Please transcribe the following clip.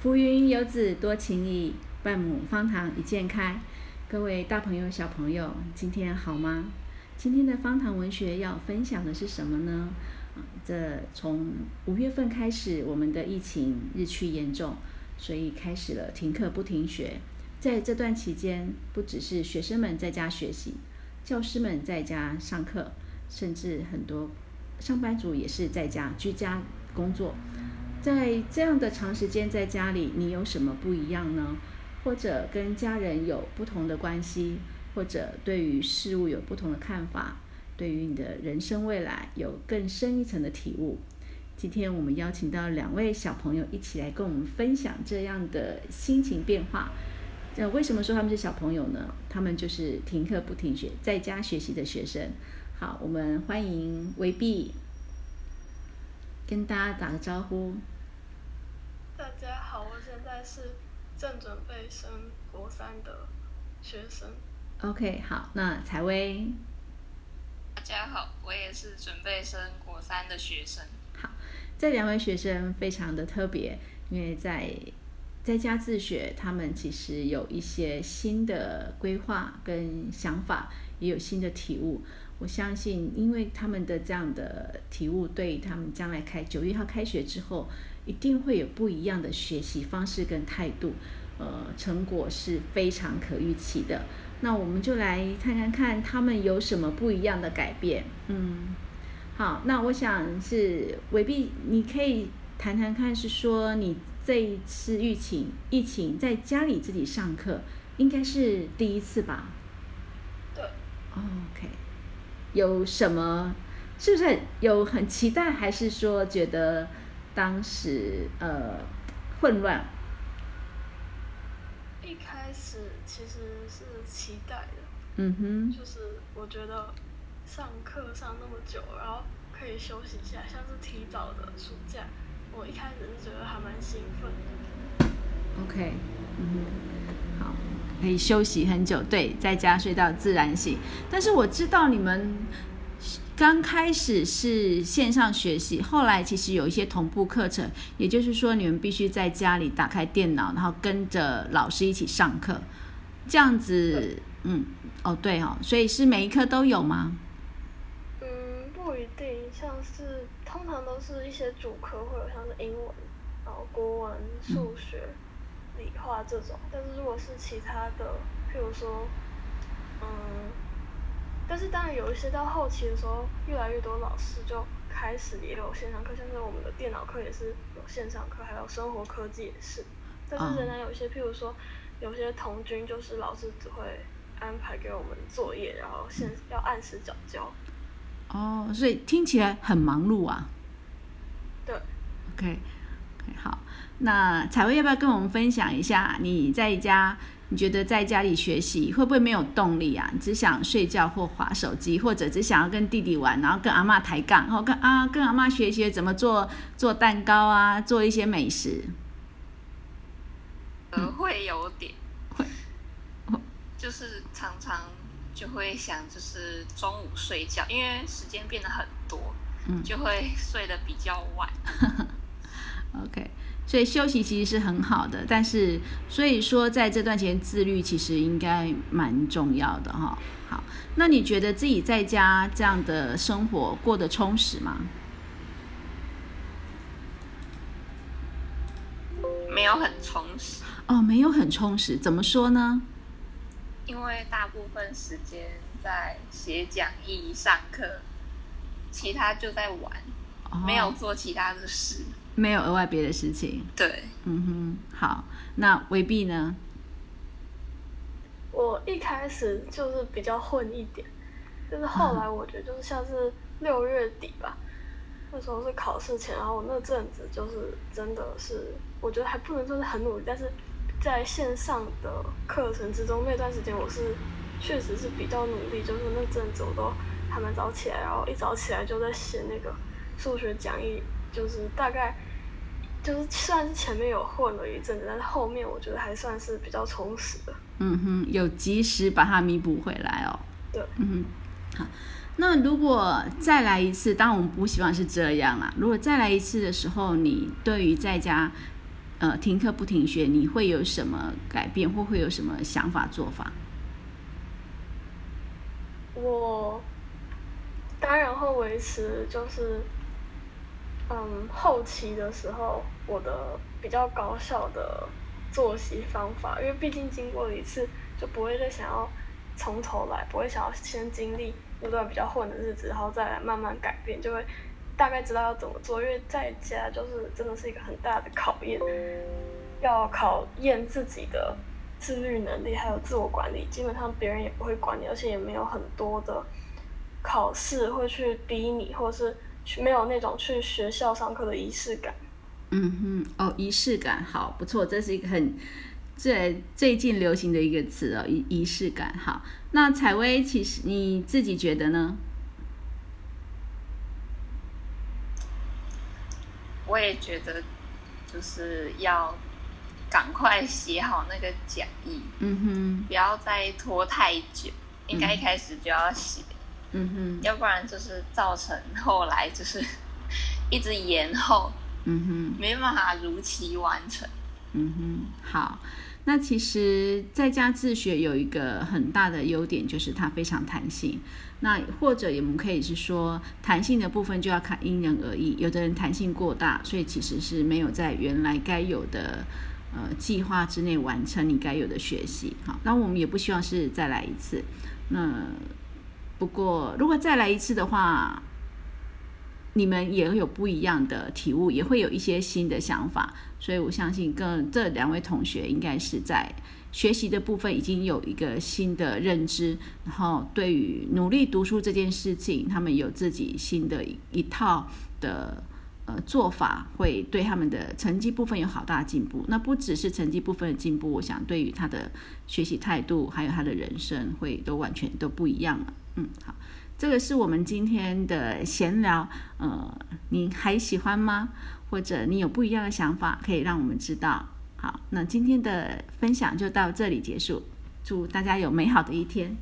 浮云游子多情意，半亩方塘一鉴开。各位大朋友、小朋友，今天好吗？今天的方塘文学要分享的是什么呢？啊，这从五月份开始，我们的疫情日趋严重，所以开始了停课不停学。在这段期间，不只是学生们在家学习，教师们在家上课，甚至很多上班族也是在家居家工作。在这样的长时间在家里，你有什么不一样呢？或者跟家人有不同的关系，或者对于事物有不同的看法，对于你的人生未来有更深一层的体悟。今天我们邀请到两位小朋友一起来跟我们分享这样的心情变化。那为什么说他们是小朋友呢？他们就是停课不停学，在家学习的学生。好，我们欢迎维碧。跟大家打个招呼。大家好，我现在是正准备升国三的学生。OK，好，那采薇。大家好，我也是准备升国三的学生。好，这两位学生非常的特别，因为在在家自学，他们其实有一些新的规划跟想法，也有新的体悟。我相信，因为他们的这样的体悟，对他们将来开九月一号开学之后，一定会有不一样的学习方式跟态度，呃，成果是非常可预期的。那我们就来看看看他们有什么不一样的改变。嗯，好，那我想是伟碧，你可以谈谈看，是说你这一次疫情疫情在家里自己上课，应该是第一次吧？对。OK。有什么？是不是很有很期待，还是说觉得当时呃混乱？一开始其实是期待的，嗯哼，就是我觉得上课上那么久，然后可以休息一下，像是提早的暑假，我一开始是觉得还蛮兴奋的。OK，嗯，好。可以休息很久，对，在家睡到自然醒。但是我知道你们刚开始是线上学习，后来其实有一些同步课程，也就是说你们必须在家里打开电脑，然后跟着老师一起上课，这样子，嗯，哦，对哦，所以是每一科都有吗？一定，像是通常都是一些主科会有，像是英文，然后国文、数学。理化这种，但是如果是其他的，譬如说，嗯，但是当然有一些到后期的时候，越来越多老师就开始也有线上课，像是我们的电脑课也是有线上课，还有生活科技也是，但是仍然有一些，譬如说，有些童军就是老师只会安排给我们作业，然后现要按时缴交。哦，所以听起来很忙碌啊。对。OK。好，那彩薇要不要跟我们分享一下？你在家，你觉得在家里学习会不会没有动力啊？只想睡觉或划手机，或者只想要跟弟弟玩，然后跟阿妈抬杠，然后跟啊跟阿妈学习怎么做做蛋糕啊，做一些美食。呃，会有点会，就是常常就会想，就是中午睡觉，因为时间变得很多，嗯，就会睡得比较晚。OK，所以休息其实是很好的，但是所以说在这段时间自律其实应该蛮重要的哈。好，那你觉得自己在家这样的生活过得充实吗？没有很充实哦，没有很充实，怎么说呢？因为大部分时间在写讲义、上课，其他就在玩，没有做其他的事。没有额外别的事情。对，嗯哼，好，那未必呢？我一开始就是比较混一点，就是后来我觉得就是像是六月底吧，那时候是考试前，然后我那阵子就是真的是，我觉得还不能说是很努力，但是在线上的课程之中那段时间，我是确实是比较努力，就是那阵子我都还蛮早起来，然后一早起来就在写那个数学讲义，就是大概。就是虽然是前面有混了一阵子，但是后面我觉得还算是比较充实的。嗯哼，有及时把它弥补回来哦。对，嗯哼，好。那如果再来一次，当然我们不希望是这样啦。如果再来一次的时候，你对于在家呃停课不停学，你会有什么改变，或会有什么想法做法？我当然会维持，就是嗯后期的时候我的比较高效的作息方法，因为毕竟经过了一次，就不会再想要从头来，不会想要先经历那段比较混的日子，然后再来慢慢改变，就会大概知道要怎么做。因为在家就是真的是一个很大的考验，要考验自己的。自律能力还有自我管理，基本上别人也不会管你，而且也没有很多的考试会去逼你，或者是去没有那种去学校上课的仪式感。嗯哼，哦，仪式感，好，不错，这是一个很最最近流行的一个词哦，仪仪式感。好，那采薇，其实你自己觉得呢？我也觉得，就是要。赶快写好那个讲义，嗯哼，不要再拖太久，应该一开始就要写，嗯哼，要不然就是造成后来就是 一直延后，嗯哼，没办法如期完成，嗯哼，好，那其实在家自学有一个很大的优点，就是它非常弹性，那或者我们可以是说，弹性的部分就要看因人而异，有的人弹性过大，所以其实是没有在原来该有的。呃，计划之内完成你该有的学习，好，那我们也不希望是再来一次。那不过，如果再来一次的话，你们也会有不一样的体悟，也会有一些新的想法。所以我相信，跟这两位同学应该是在学习的部分已经有一个新的认知，然后对于努力读书这件事情，他们有自己新的一套的。呃，做法会对他们的成绩部分有好大进步。那不只是成绩部分的进步，我想对于他的学习态度，还有他的人生，会都完全都不一样了。嗯，好，这个是我们今天的闲聊。呃，你还喜欢吗？或者你有不一样的想法，可以让我们知道。好，那今天的分享就到这里结束。祝大家有美好的一天。